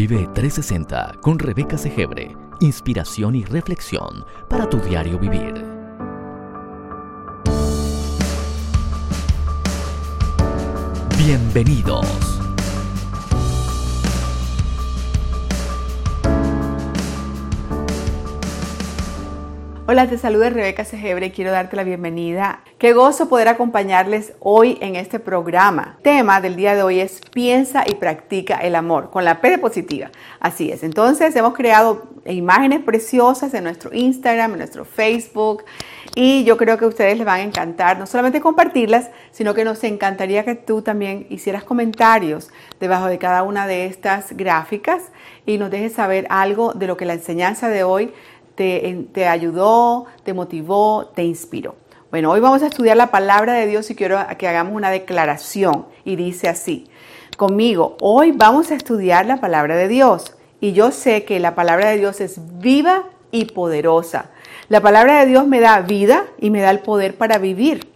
Vive 360 con Rebeca Segebre. Inspiración y reflexión para tu diario vivir. Bienvenidos. Hola, te saluda Rebeca Segebre quiero darte la bienvenida. Qué gozo poder acompañarles hoy en este programa. Tema del día de hoy es piensa y practica el amor con la P de positiva. Así es. Entonces hemos creado imágenes preciosas en nuestro Instagram, en nuestro Facebook y yo creo que a ustedes les van a encantar no solamente compartirlas, sino que nos encantaría que tú también hicieras comentarios debajo de cada una de estas gráficas y nos dejes saber algo de lo que la enseñanza de hoy te, ayudó, te motivó, te inspiró. Bueno, hoy vamos a estudiar la palabra de Dios y quiero que hagamos una declaración y dice así, conmigo, hoy vamos a estudiar la palabra de Dios y yo sé que la palabra de Dios es viva y poderosa. La palabra de Dios me da vida y me da el poder para vivir.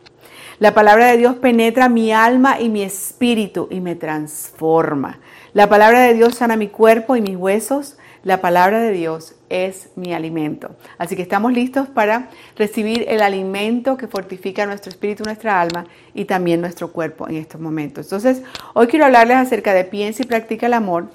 La palabra de Dios penetra mi alma y mi espíritu y me transforma. La palabra de Dios sana mi cuerpo y mis huesos. La palabra de Dios es mi alimento. Así que estamos listos para recibir el alimento que fortifica nuestro espíritu, nuestra alma y también nuestro cuerpo en estos momentos. Entonces, hoy quiero hablarles acerca de piensa y practica el amor.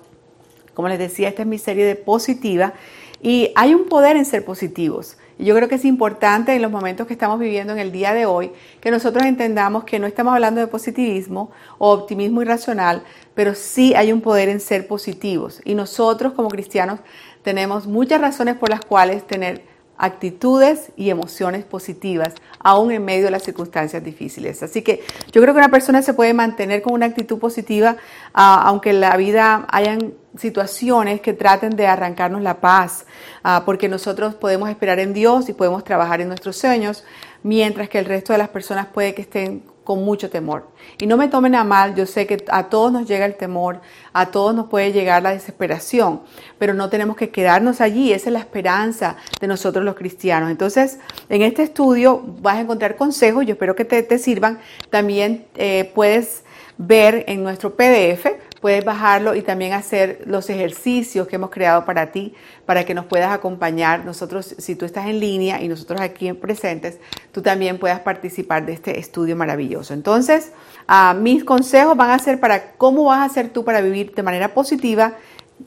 Como les decía, esta es mi serie de positiva y hay un poder en ser positivos. Yo creo que es importante en los momentos que estamos viviendo en el día de hoy que nosotros entendamos que no estamos hablando de positivismo o optimismo irracional, pero sí hay un poder en ser positivos. Y nosotros como cristianos tenemos muchas razones por las cuales tener actitudes y emociones positivas, aún en medio de las circunstancias difíciles. Así que yo creo que una persona se puede mantener con una actitud positiva, ah, aunque en la vida hayan situaciones que traten de arrancarnos la paz, ah, porque nosotros podemos esperar en Dios y podemos trabajar en nuestros sueños, mientras que el resto de las personas puede que estén con mucho temor. Y no me tomen a mal, yo sé que a todos nos llega el temor, a todos nos puede llegar la desesperación, pero no tenemos que quedarnos allí, esa es la esperanza de nosotros los cristianos. Entonces, en este estudio vas a encontrar consejos, yo espero que te, sirvan. También eh, puedes ver en nuestro PDF Puedes bajarlo y también hacer los ejercicios que hemos creado para ti, para que nos puedas acompañar. Nosotros, si tú estás en línea y nosotros aquí en presentes, tú también puedas participar de este estudio maravilloso. Entonces, ah, mis consejos van a ser para cómo vas a hacer tú para vivir de manera positiva,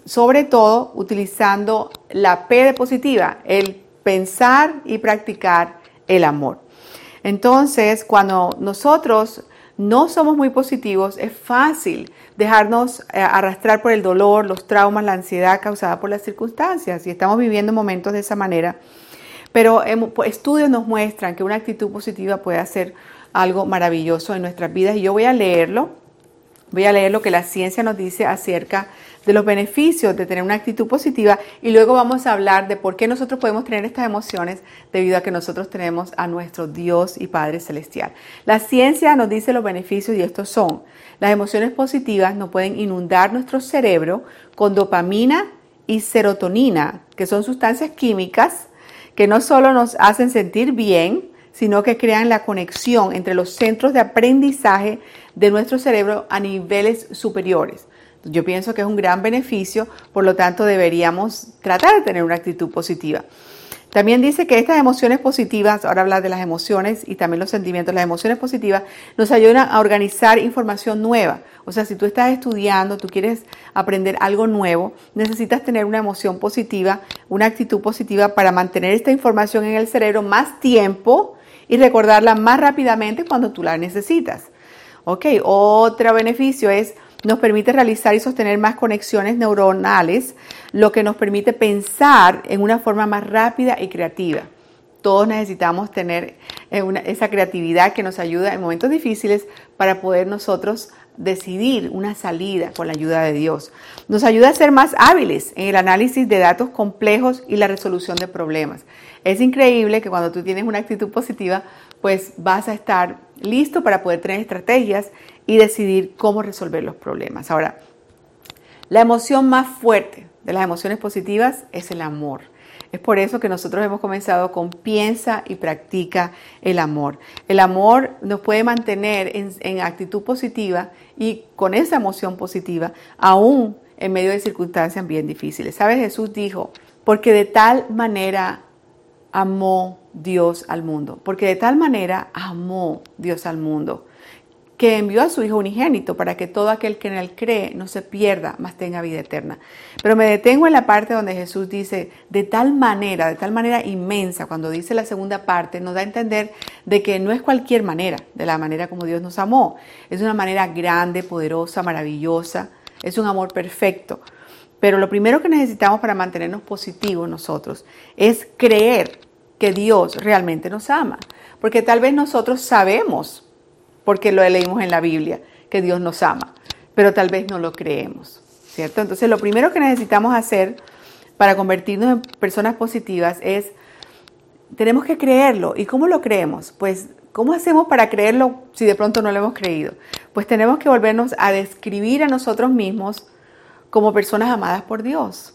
sobre todo utilizando la P de positiva, el pensar y practicar el amor. Entonces, cuando nosotros no somos muy positivos, es fácil dejarnos eh, arrastrar por el dolor, los traumas, la ansiedad causada por las circunstancias. Y estamos viviendo momentos de esa manera. Pero estudios nos muestran que una actitud positiva puede hacer algo maravilloso en nuestras vidas. Y yo voy a leerlo. Voy a leer lo que la ciencia nos dice acerca de los beneficios de tener una actitud positiva y luego vamos a hablar de por qué nosotros podemos tener estas emociones debido a que nosotros tenemos a nuestro Dios y Padre Celestial. La ciencia nos dice los beneficios y estos son, las emociones positivas no pueden inundar nuestro cerebro con dopamina y serotonina, que son sustancias químicas que no solo nos hacen sentir bien, sino que crean la conexión entre los centros de aprendizaje de nuestro cerebro a niveles superiores. Yo pienso que es un gran beneficio, por lo tanto deberíamos tratar de tener una actitud positiva. También dice que estas emociones positivas, ahora habla de las emociones y también los sentimientos, las emociones positivas nos ayudan a organizar información nueva. O sea, si tú estás estudiando, tú quieres aprender algo nuevo, necesitas tener una emoción positiva, una actitud positiva para mantener esta información en el cerebro más tiempo y recordarla más rápidamente cuando tú la necesitas. Ok, otro beneficio es nos permite realizar y sostener más conexiones neuronales, lo que nos permite pensar en una forma más rápida y creativa. Todos necesitamos tener eh, esa creatividad que nos ayuda en momentos difíciles para poder nosotros decidir una salida con la ayuda de Dios. Nos ayuda a ser más hábiles en el análisis de datos complejos y la resolución de problemas. Es increíble que cuando tú tienes una actitud positiva, pues vas a estar listo para poder tener estrategias y decidir cómo resolver los problemas. Ahora, la emoción más fuerte de las emociones positivas es el amor. Es por eso que nosotros hemos comenzado con piensa y practica el amor. El amor nos puede mantener en, actitud positiva y con esa emoción positiva, aún en medio de circunstancias bien difíciles. ¿Sabes? Jesús dijo, porque de tal manera amó Dios al mundo, porque de tal manera amó Dios al mundo, que envió a su Hijo unigénito para que todo aquel que en él cree no se pierda, mas tenga vida eterna. Pero me detengo en la parte donde Jesús dice, de tal manera, de tal manera inmensa, cuando dice la segunda parte, nos da a entender de que no es cualquier manera, de la manera como Dios nos amó. Es una manera grande, poderosa, maravillosa, es un amor perfecto. Pero lo primero que necesitamos para mantenernos positivos nosotros es creer que Dios realmente nos ama. Porque tal vez nosotros sabemos porque lo leímos en la Biblia, que Dios nos ama, pero tal vez no lo creemos, ¿cierto? Entonces lo primero que necesitamos hacer para convertirnos en personas positivas es, tenemos que creerlo. ¿Y cómo lo creemos? Pues, ¿cómo hacemos para creerlo si de pronto no lo hemos creído? Pues tenemos que volvernos a describir a nosotros mismos como personas amadas por Dios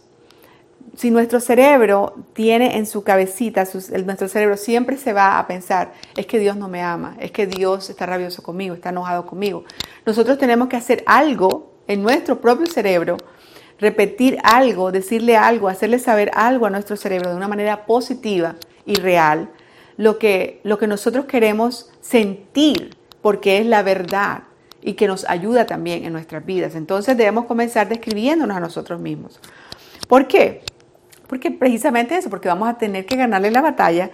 si nuestro cerebro tiene en su cabecita, nuestro cerebro siempre se va a pensar, es que Dios no me ama, es que Dios está rabioso conmigo, está enojado conmigo. Nosotros tenemos que hacer algo en nuestro propio cerebro, repetir algo, decirle algo, hacerle saber algo a nuestro cerebro de una manera positiva y real, lo que, lo que nosotros queremos sentir, porque es la verdad y que nos ayuda también en nuestras vidas. Entonces debemos comenzar describiéndonos a nosotros mismos. ¿Por qué? Porque precisamente eso, porque vamos a tener que ganarle la batalla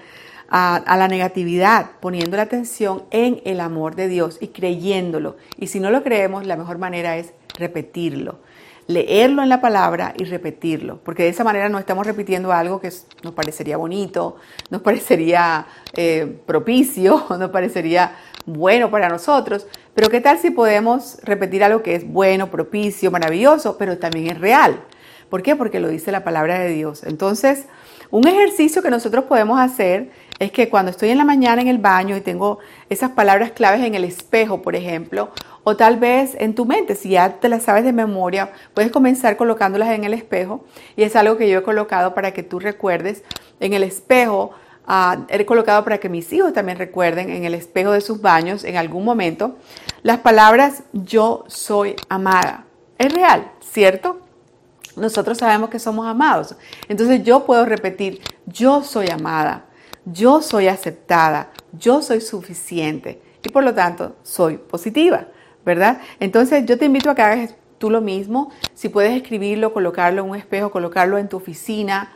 a, la negatividad, poniendo la atención en el amor de Dios y creyéndolo. Y si no lo creemos, la mejor manera es repetirlo, leerlo en la palabra y repetirlo, porque de esa manera no estamos repitiendo algo que nos parecería bonito, nos parecería eh, propicio, nos parecería bueno para nosotros, pero ¿qué tal si podemos repetir algo que es bueno, propicio, maravilloso, pero también es real? ¿Por qué? Porque lo dice la palabra de Dios. Entonces, un ejercicio que nosotros podemos hacer es que cuando estoy en la mañana en el baño y tengo esas palabras claves en el espejo, por ejemplo, o tal vez en tu mente, si ya te las sabes de memoria, puedes comenzar colocándolas en el espejo. Y es algo que yo he colocado para que tú recuerdes en el espejo. Ah, he colocado para que mis hijos también recuerden en el espejo de sus baños en algún momento las palabras yo soy amada. Es real, ¿cierto? Nosotros sabemos que somos amados. Entonces yo puedo repetir, yo soy amada, yo soy aceptada, yo soy suficiente y por lo tanto soy positiva, ¿verdad? Entonces yo te invito a que hagas tú lo mismo. Si puedes escribirlo, colocarlo en un espejo, colocarlo en tu oficina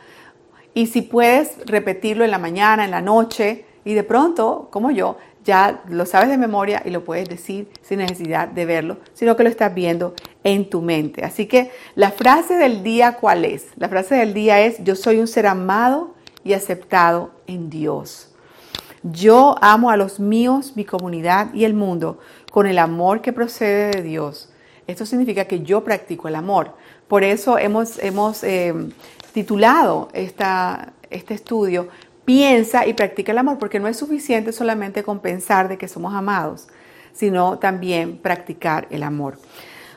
y si puedes repetirlo en la mañana, en la noche y de pronto, como yo, ya lo sabes de memoria y lo puedes decir sin necesidad de verlo, sino que lo estás viendo en tu mente. Así que la frase del día, ¿cuál es? La frase del día es, yo soy un ser amado y aceptado en Dios. Yo amo a los míos, mi comunidad y el mundo con el amor que procede de Dios. Esto significa que yo practico el amor. Por eso hemos, hemos eh, titulado esta, este estudio piensa y practica el amor, porque no es suficiente solamente con pensar de que somos amados, sino también practicar el amor.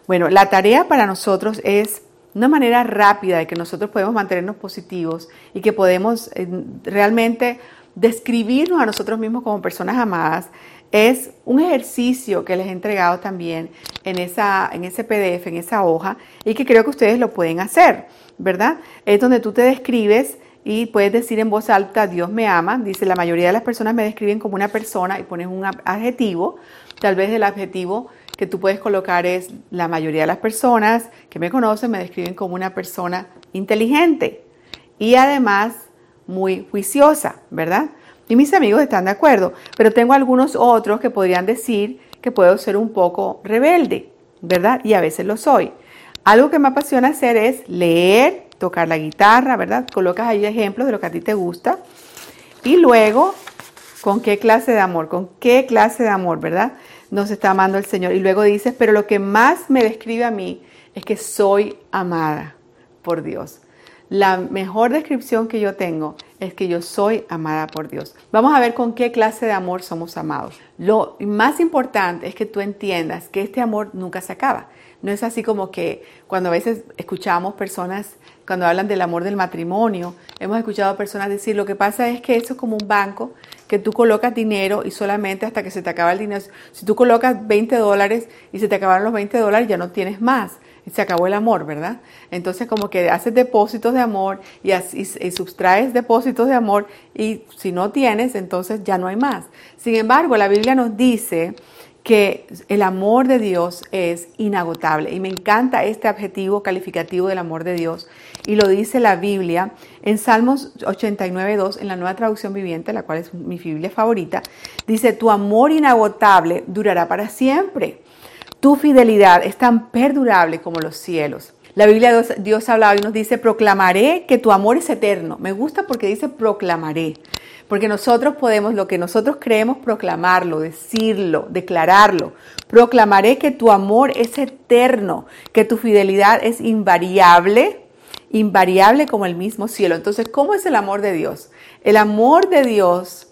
Bueno, la tarea para nosotros es una manera rápida de que nosotros podemos mantenernos positivos y que podemos eh, realmente describirnos a nosotros mismos como personas amadas es un ejercicio que les he entregado también en, esa, en ese PDF, en esa hoja, y que creo que ustedes lo pueden hacer, ¿verdad? Es donde tú te describes y puedes decir en voz alta, Dios me ama. Dice, la mayoría de las personas me describen como una persona y pones un adjetivo. Tal vez el adjetivo que tú puedes colocar es, la mayoría de las personas que me conocen me describen como una persona inteligente y además muy juiciosa, ¿verdad? Y mis amigos están de acuerdo, pero tengo algunos otros que podrían decir que puedo ser un poco rebelde, ¿verdad? Y a veces lo soy. Algo que me apasiona hacer es leer, tocar la guitarra, ¿verdad? Colocas ahí ejemplos de lo que a ti te gusta. Y luego, ¿con qué clase de amor? ¿Con qué clase de amor, verdad? Nos está amando el Señor. Y luego dices, pero lo que más me describe a mí es que soy amada por Dios. La mejor descripción que yo tengo es que yo soy amada por Dios. Vamos a ver con qué clase de amor somos amados. Lo más importante es que tú entiendas que este amor nunca se acaba. No es así como que cuando a veces escuchamos personas, cuando hablan del amor del matrimonio, hemos escuchado a personas decir, lo que pasa es que eso es como un banco, que tú colocas dinero y solamente hasta que se te acaba el dinero, si tú colocas 20 dólares y se te acabaron los 20 dólares, ya no tienes más. Y se acabó el amor, ¿verdad? Entonces como que haces depósitos de amor y, así, y subtraes depósitos de amor y si no tienes, entonces ya no hay más. Sin embargo, la Biblia nos dice que el amor de Dios es inagotable. Y me encanta este adjetivo calificativo del amor de Dios. Y lo dice la Biblia en Salmos 89.2, en la nueva traducción viviente, la cual es mi Biblia favorita. Dice, tu amor inagotable durará para siempre. Tu fidelidad es tan perdurable como los cielos. La Biblia Dios, Dios habla y nos dice, proclamaré que tu amor es eterno. Me gusta porque dice proclamaré. Porque nosotros podemos, lo que nosotros creemos, proclamarlo, decirlo, declararlo. Proclamaré que tu amor es eterno, que tu fidelidad es invariable, invariable como el mismo cielo. Entonces, ¿cómo es el amor de Dios? El amor de Dios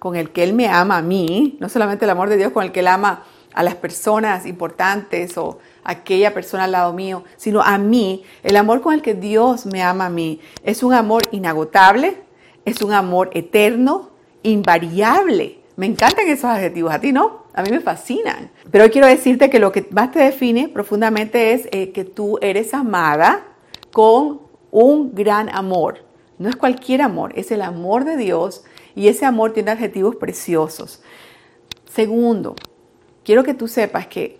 con el que Él me ama a mí, no solamente el amor de Dios con el que Él ama a las personas importantes o aquella persona al lado mío, sino a mí, el amor con el que Dios me ama a mí, es un amor inagotable, es un amor eterno, invariable. Me encantan esos adjetivos, a ti no, a mí me fascinan. Pero hoy quiero decirte que lo que más te define profundamente es eh, que tú eres amada con un gran amor. No es cualquier amor, es el amor de Dios y ese amor tiene adjetivos preciosos. Segundo, quiero que tú sepas que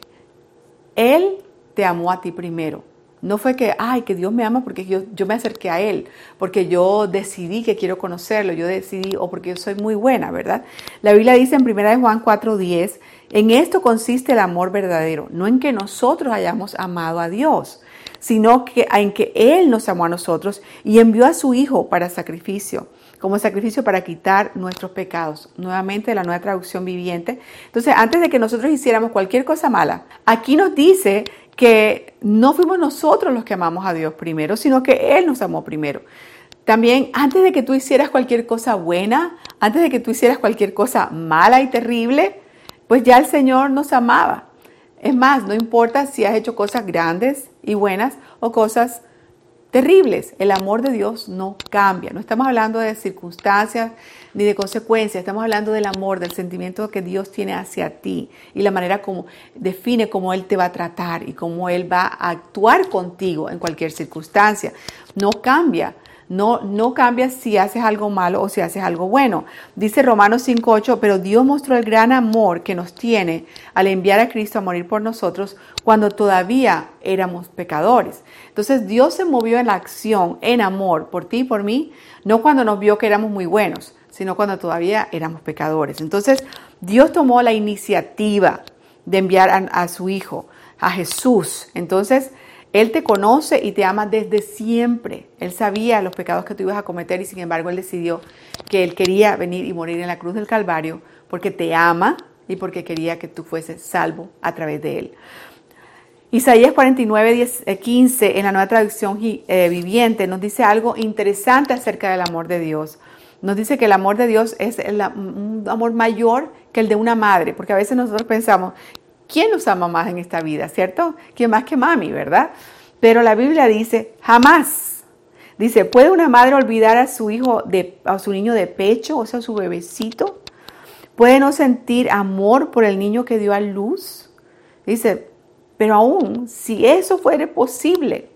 Él te amó a ti primero. No fue que, ay, que Dios me ama porque yo, yo me acerqué a Él, porque yo decidí que quiero conocerlo, yo decidí, o porque yo soy muy buena, ¿verdad? La Biblia dice en 1 Juan 4:10, en esto consiste el amor verdadero, no en que nosotros hayamos amado a Dios, sino que en que Él nos amó a nosotros y envió a su Hijo para sacrificio como sacrificio para quitar nuestros pecados. Nuevamente la nueva traducción viviente. Entonces, antes de que nosotros hiciéramos cualquier cosa mala, aquí nos dice que no fuimos nosotros los que amamos a Dios primero, sino que Él nos amó primero. También antes de que tú hicieras cualquier cosa buena, antes de que tú hicieras cualquier cosa mala y terrible, pues ya el Señor nos amaba. Es más, no importa si has hecho cosas grandes y buenas o cosas terribles. El amor de Dios no cambia. No estamos hablando de circunstancias ni de consecuencias. Estamos hablando del amor, del sentimiento que Dios tiene hacia ti y la manera como define cómo Él te va a tratar y cómo Él va a actuar contigo en cualquier circunstancia. No cambia. No, no cambia si haces algo malo o si haces algo bueno. Dice Romanos 5.8, pero Dios mostró el gran amor que nos tiene al enviar a Cristo a morir por nosotros cuando todavía éramos pecadores. Entonces Dios se movió en la acción, en amor, por ti y por mí, no cuando nos vio que éramos muy buenos, sino cuando todavía éramos pecadores. Entonces Dios tomó la iniciativa de enviar a, a su Hijo, a Jesús. Entonces, él te conoce y te ama desde siempre. Él sabía los pecados que tú ibas a cometer y sin embargo Él decidió que Él quería venir y morir en la cruz del Calvario porque te ama y porque quería que tú fueses salvo a través de Él. Isaías 49, 15 eh, en la nueva traducción eh, viviente nos dice algo interesante acerca del amor de Dios. Nos dice que el amor de Dios es un amor mayor que el de una madre, porque a veces nosotros pensamos, ¿quién nos ama más en esta vida, cierto? ¿Quién más que mami, verdad? Pero la Biblia dice, jamás. Dice, ¿puede una madre olvidar a su hijo, a su niño de pecho, o sea, a su bebecito? ¿Puede no sentir amor por el niño que dio a luz? Dice, pero aún si eso fuera posible,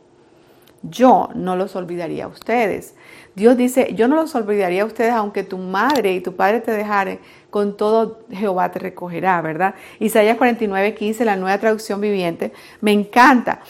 yo no los olvidaría a ustedes. Dios dice, yo no los olvidaría a ustedes aunque tu madre y tu padre te dejaren, con todo Jehová te recogerá, ¿verdad? Isaías 49, 15, la nueva traducción viviente, me encanta.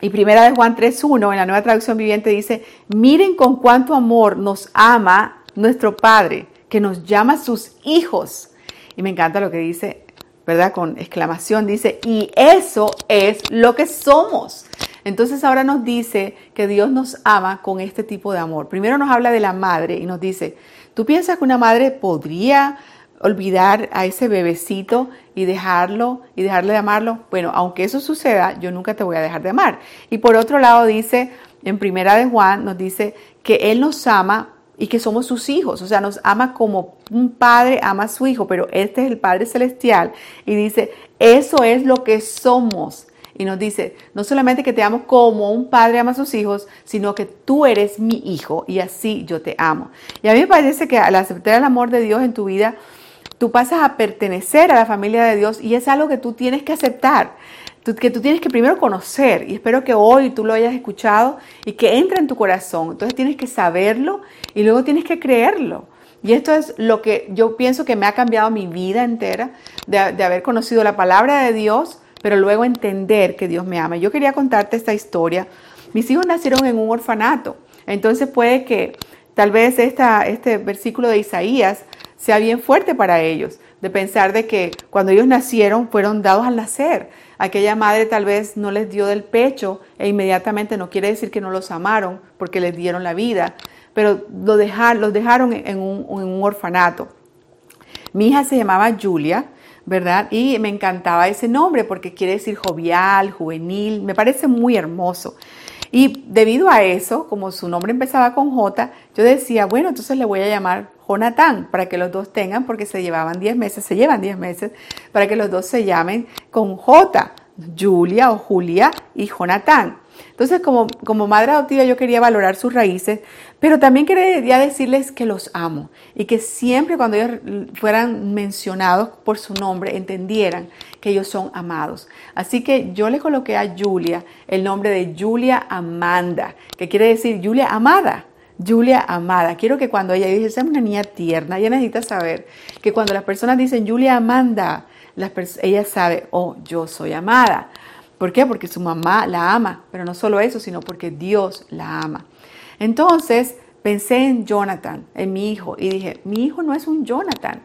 Y primera de Juan 3.1 en la nueva traducción viviente dice, miren con cuánto amor nos ama nuestro Padre, que nos llama sus hijos. Y me encanta lo que dice, ¿verdad? Con exclamación dice, y eso es lo que somos. Entonces ahora nos dice que Dios nos ama con este tipo de amor. Primero nos habla de la madre y nos dice, ¿tú piensas que una madre podría olvidar a ese bebecito y dejarlo y dejarle de amarlo? Bueno, aunque eso suceda, yo nunca te voy a dejar de amar. Y por otro lado dice, en primera de Juan nos dice que Él nos ama y que somos sus hijos, o sea, nos ama como un padre ama a su hijo, pero este es el Padre Celestial y dice, eso es lo que somos y nos dice, no solamente que te amo como un padre ama a sus hijos, sino que tú eres mi hijo y así yo te amo. Y a mí me parece que al aceptar el amor de Dios en tu vida, tú pasas a pertenecer a la familia de Dios y es algo que tú tienes que aceptar. que tú tienes que primero conocer y espero que hoy tú lo hayas escuchado y que entre en tu corazón. Entonces tienes que saberlo y luego tienes que creerlo. Y esto es lo que yo pienso que me ha cambiado mi vida entera, de, de haber conocido la palabra de Dios, pero luego entender que Dios me ama. Yo quería contarte esta historia. Mis hijos nacieron en un orfanato, entonces puede que tal vez este versículo de Isaías sea bien fuerte para ellos, de pensar de que cuando ellos nacieron fueron dados al nacer. Aquella madre tal vez no les dio del pecho e inmediatamente no quiere decir que no los amaron porque les dieron la vida, pero lo los dejaron en un orfanato. Mi hija se llamaba Julia, ¿verdad? Y me encantaba ese nombre porque quiere decir jovial, juvenil, me parece muy hermoso. Y debido a eso, como su nombre empezaba con J, yo decía, bueno, entonces le voy a llamar Jonathan para que los dos tengan, porque se llevaban 10 meses, se llevan 10 meses, para que los dos se llamen con J, Julia o Julia y Jonathan. Entonces, como, como madre adoptiva, yo quería valorar sus raíces, pero también quería decirles que los amo y que siempre cuando ellos fueran mencionados por su nombre, entendieran que ellos son amados. Así que yo le coloqué a Julia el nombre de Julia Amanda, que quiere decir Julia amada. Julia amada. Quiero que cuando ella dice, es una niña tierna, ella necesita saber que cuando las personas dicen Julia Amanda, ella sabe, oh, yo soy amada. ¿Por qué? Porque su mamá la ama, pero no solo eso, sino porque Dios la ama. Entonces pensé en Jonathan, en mi hijo, y dije, mi hijo no es un Jonathan,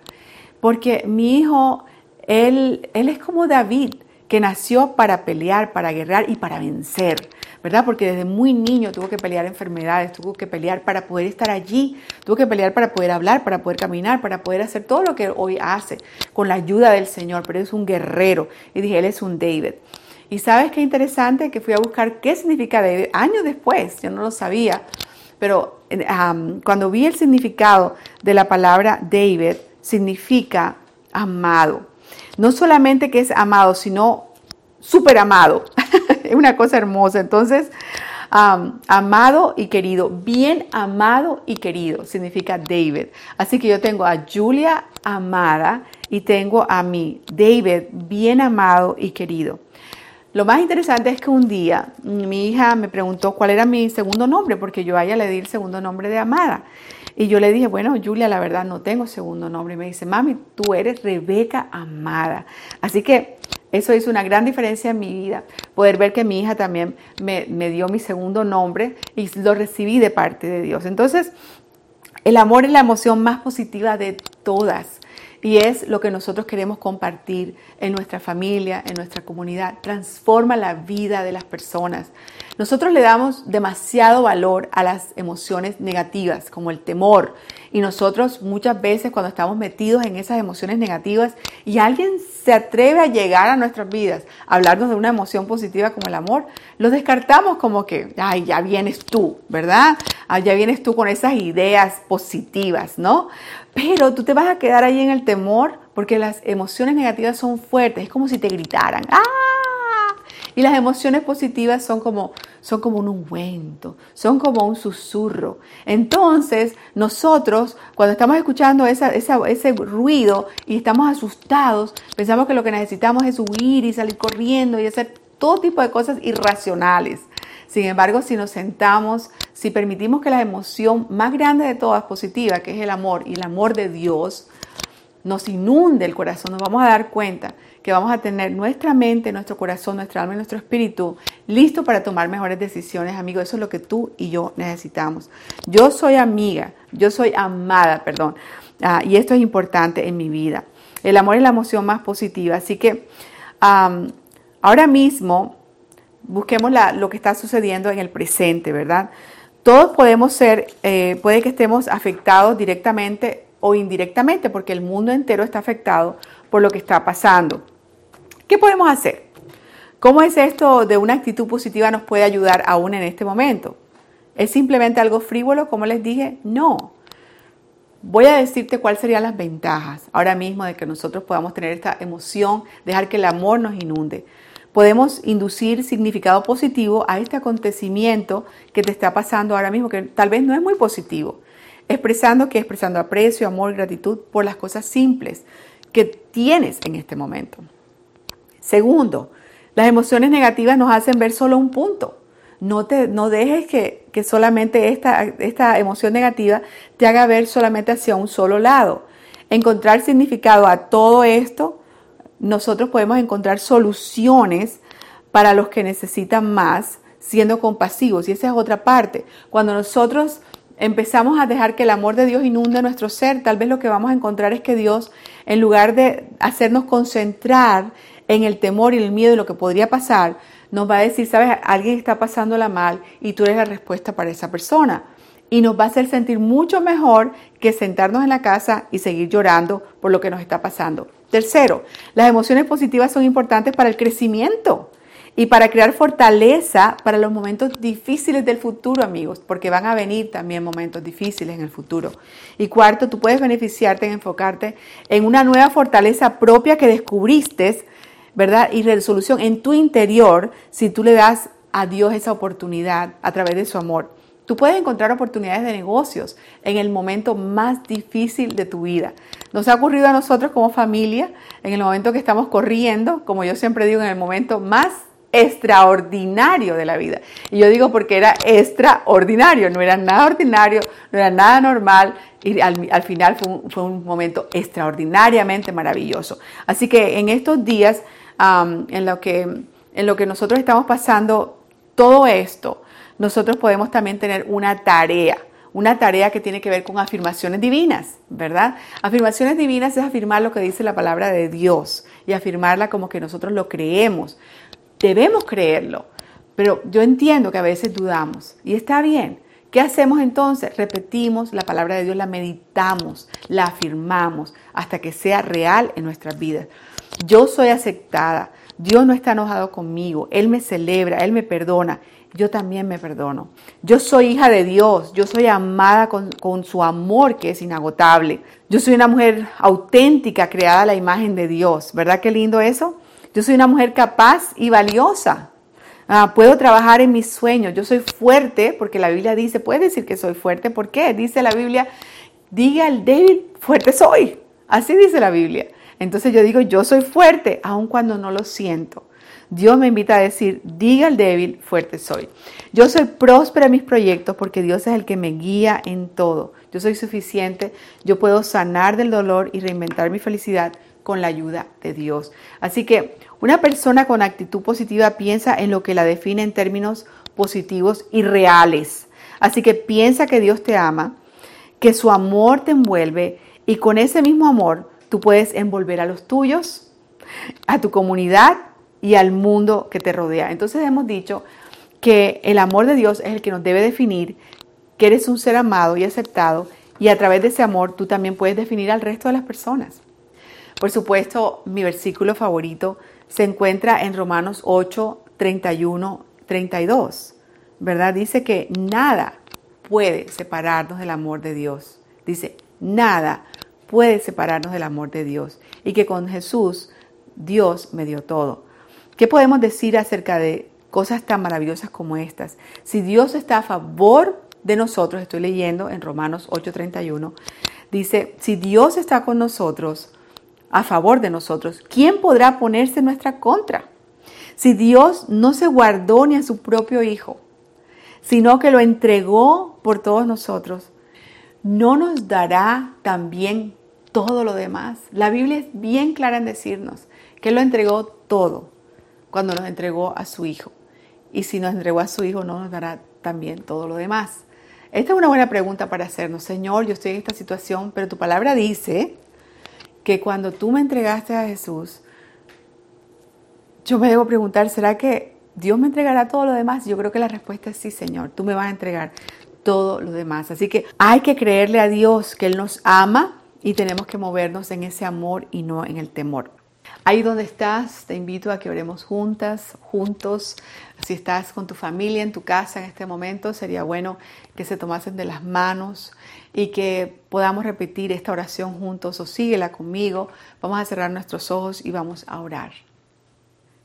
porque mi hijo, él, él es como David, que nació para pelear, para guerrear y para vencer. ¿verdad? Porque desde muy niño tuvo que pelear enfermedades, tuvo que pelear para poder estar allí, tuvo que pelear para poder hablar, para poder caminar, para poder hacer todo lo que hoy hace con la ayuda del Señor, pero es un guerrero. Y dije, él es un David. Y sabes qué interesante que fui a buscar qué significa David años después, yo no lo sabía, pero cuando vi el significado de la palabra David, significa amado. No solamente que es amado, sino súper amado. es una cosa hermosa. Entonces, amado y querido, bien amado y querido, significa David. Así que yo tengo a Julia amada y tengo a mi David bien amado y querido. Lo más interesante es que un día mi hija me preguntó cuál era mi segundo nombre, porque yo a ella le di el segundo nombre de Amada. Y yo le dije, bueno, Julia, la verdad no tengo segundo nombre. Y me dice, mami, tú eres Rebeca Amada. Así que eso hizo una gran diferencia en mi vida, poder ver que mi hija también me, me dio mi segundo nombre y lo recibí de parte de Dios. Entonces, el amor es la emoción más positiva de todas y es lo que nosotros queremos compartir en nuestra familia, en nuestra comunidad. Transforma la vida de las personas. Nosotros le damos demasiado valor a las emociones negativas, como el temor. Y nosotros muchas veces cuando estamos metidos en esas emociones negativas y alguien se atreve a llegar a nuestras vidas, a hablarnos de una emoción positiva como el amor, lo descartamos como que, ay, ya vienes tú, ¿verdad? Ah, ya vienes tú con esas ideas positivas, ¿no? Pero tú te vas a quedar ahí en el temor porque las emociones negativas son fuertes, es como si te gritaran, ¡ah! Y las emociones positivas son como, son como un ungüento, son como un susurro. Entonces, nosotros, cuando estamos escuchando ese ruido y estamos asustados, pensamos que lo que necesitamos es huir y salir corriendo y hacer todo tipo de cosas irracionales. Sin embargo, si nos sentamos, si permitimos que la emoción más grande de todas, positiva, que es el amor y el amor de Dios, nos inunde el corazón, nos vamos a dar cuenta que vamos a tener nuestra mente, nuestro corazón, nuestra alma y nuestro espíritu listo para tomar mejores decisiones, amigo. Eso es lo que tú y yo necesitamos. Yo soy amiga, yo soy amada, perdón. Ah, y esto es importante en mi vida. El amor es la emoción más positiva. Así que ahora mismo busquemos lo que está sucediendo en el presente, ¿verdad? Todos podemos ser, eh, puede que estemos afectados directamente o indirectamente, porque el mundo entero está afectado por lo que está pasando. ¿Qué podemos hacer? ¿Cómo es esto de una actitud positiva nos puede ayudar aún en este momento? ¿Es simplemente algo frívolo, como les dije? No. Voy a decirte cuáles serían las ventajas ahora mismo de que nosotros podamos tener esta emoción, dejar que el amor nos inunde. Podemos inducir significado positivo a este acontecimiento que te está pasando ahora mismo, que tal vez no es muy positivo. Expresando que expresando aprecio, amor, gratitud por las cosas simples que tienes en este momento. Segundo, Las emociones negativas nos hacen ver solo un punto. No, te, no dejes que, que solamente esta, esta emoción negativa te haga ver solamente hacia un solo lado. Encontrar significado a todo esto, nosotros podemos encontrar soluciones para los que necesitan más, siendo compasivos. Y esa es otra parte. Cuando nosotros empezamos a dejar que el amor de Dios inunde nuestro ser, tal vez lo que vamos a encontrar es que Dios, en lugar de hacernos concentrar en el temor y el miedo y lo que podría pasar, nos va a decir, sabes, alguien está pasándola mal y tú eres la respuesta para esa persona. Y nos va a hacer sentir mucho mejor que sentarnos en la casa y seguir llorando por lo que nos está pasando. Tercero, las emociones positivas son importantes para el crecimiento y para crear fortaleza para los momentos difíciles del futuro, amigos, porque van a venir también momentos difíciles en el futuro. Y cuarto, tú puedes beneficiarte en enfocarte en una nueva fortaleza propia que descubriste, ¿verdad? Y resolución en tu interior si tú le das a Dios esa oportunidad a través de su amor. Tú puedes encontrar oportunidades de negocios en el momento más difícil de tu vida. Nos ha ocurrido a nosotros como familia, en el momento que estamos corriendo, como yo siempre digo, en el momento más extraordinario de la vida. Y yo digo porque era extraordinario, no era nada ordinario, no era nada normal y al, final fue un, momento extraordinariamente maravilloso. Así que en estos días, en, lo que, en lo que nosotros estamos pasando todo esto, nosotros podemos también tener una tarea una tarea que tiene que ver con afirmaciones divinas, ¿verdad? Afirmaciones divinas es afirmar lo que dice la palabra de Dios y afirmarla como que nosotros lo creemos. Debemos creerlo, pero yo entiendo que a veces dudamos y está bien. ¿Qué hacemos entonces? Repetimos la palabra de Dios, la meditamos, la afirmamos hasta que sea real en nuestras vidas. Yo soy aceptada, Dios no está enojado conmigo, Él me celebra, Él me perdona, yo también me perdono. Yo soy hija de Dios, yo soy amada con, su amor que es inagotable. Yo soy una mujer auténtica, creada a la imagen de Dios. ¿Verdad qué lindo eso? Yo soy una mujer capaz y valiosa. Ah, puedo trabajar en mis sueños. Yo soy fuerte, porque la Biblia dice, puedes decir que soy fuerte. ¿Por qué? Dice la Biblia, diga al débil, fuerte soy. Así dice la Biblia. Entonces yo digo, yo soy fuerte, aun cuando no lo siento. Dios me invita a decir, diga al débil, fuerte soy. Yo soy próspera en mis proyectos porque Dios es el que me guía en todo. Yo soy suficiente, yo puedo sanar del dolor y reinventar mi felicidad con la ayuda de Dios. Así que una persona con actitud positiva piensa en lo que la define en términos positivos y reales. Así que piensa que Dios te ama, que su amor te envuelve y con ese mismo amor tú puedes envolver a los tuyos, a tu comunidad y al mundo que te rodea. Entonces hemos dicho que el amor de Dios es el que nos debe definir, que eres un ser amado y aceptado y a través de ese amor tú también puedes definir al resto de las personas. Por supuesto, mi versículo favorito se encuentra en Romanos 8, 31, 32, ¿verdad? Dice que nada puede separarnos del amor de Dios. Dice, nada puede separarnos del amor de Dios. Y que con Jesús Dios me dio todo. ¿Qué podemos decir acerca de cosas tan maravillosas como estas? Si Dios está a favor de nosotros, estoy leyendo en Romanos 8:31, dice, si Dios está con nosotros, a favor de nosotros, ¿quién podrá ponerse en nuestra contra? Si Dios no se guardó ni a su propio Hijo, sino que lo entregó por todos nosotros, ¿no nos dará también todo lo demás? La Biblia es bien clara en decirnos que lo entregó todo cuando nos entregó a su Hijo. Y si nos entregó a su Hijo, ¿no nos dará también todo lo demás? Esta es una buena pregunta para hacernos. Señor, yo estoy en esta situación, pero tu palabra dice que cuando tú me entregaste a Jesús, yo me debo preguntar, ¿será que Dios me entregará todo lo demás? Yo creo que la respuesta es sí, Señor, tú me vas a entregar todo lo demás. Así que hay que creerle a Dios que Él nos ama y tenemos que movernos en ese amor y no en el temor. Ahí donde estás, te invito a que oremos juntas, juntos. Si estás con tu familia en tu casa en este momento, sería bueno que se tomasen de las manos y que podamos repetir esta oración juntos o síguela conmigo. Vamos a cerrar nuestros ojos y vamos a orar.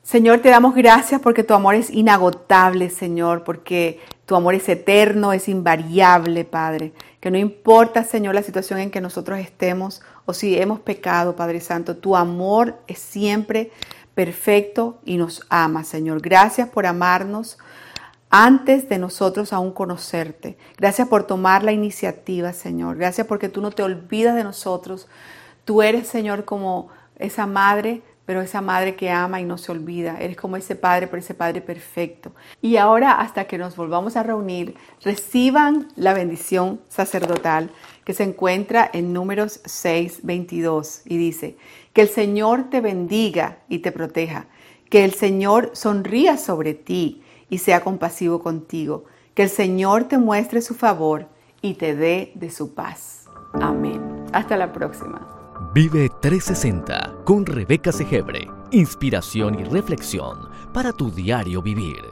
Señor, te damos gracias porque tu amor es inagotable, Señor, porque tu amor es eterno, es invariable, Padre. Que no importa, Señor, la situación en que nosotros estemos o si hemos pecado, Padre Santo, tu amor es siempre perfecto y nos ama, Señor. Gracias por amarnos antes de nosotros aún conocerte. Gracias por tomar la iniciativa, Señor. Gracias porque tú no te olvidas de nosotros. Tú eres, Señor, como esa madre pero esa madre que ama y no se olvida. Eres como ese padre, pero ese padre perfecto. Y ahora, hasta que nos volvamos a reunir, reciban la bendición sacerdotal que se encuentra en números 6, 22 y dice, que el Señor te bendiga y te proteja, que el Señor sonría sobre ti y sea compasivo contigo, que el Señor te muestre su favor y te dé de su paz. Amén. Hasta la próxima. Vive 360 con Rebeca Segebre. Inspiración y reflexión para tu diario vivir.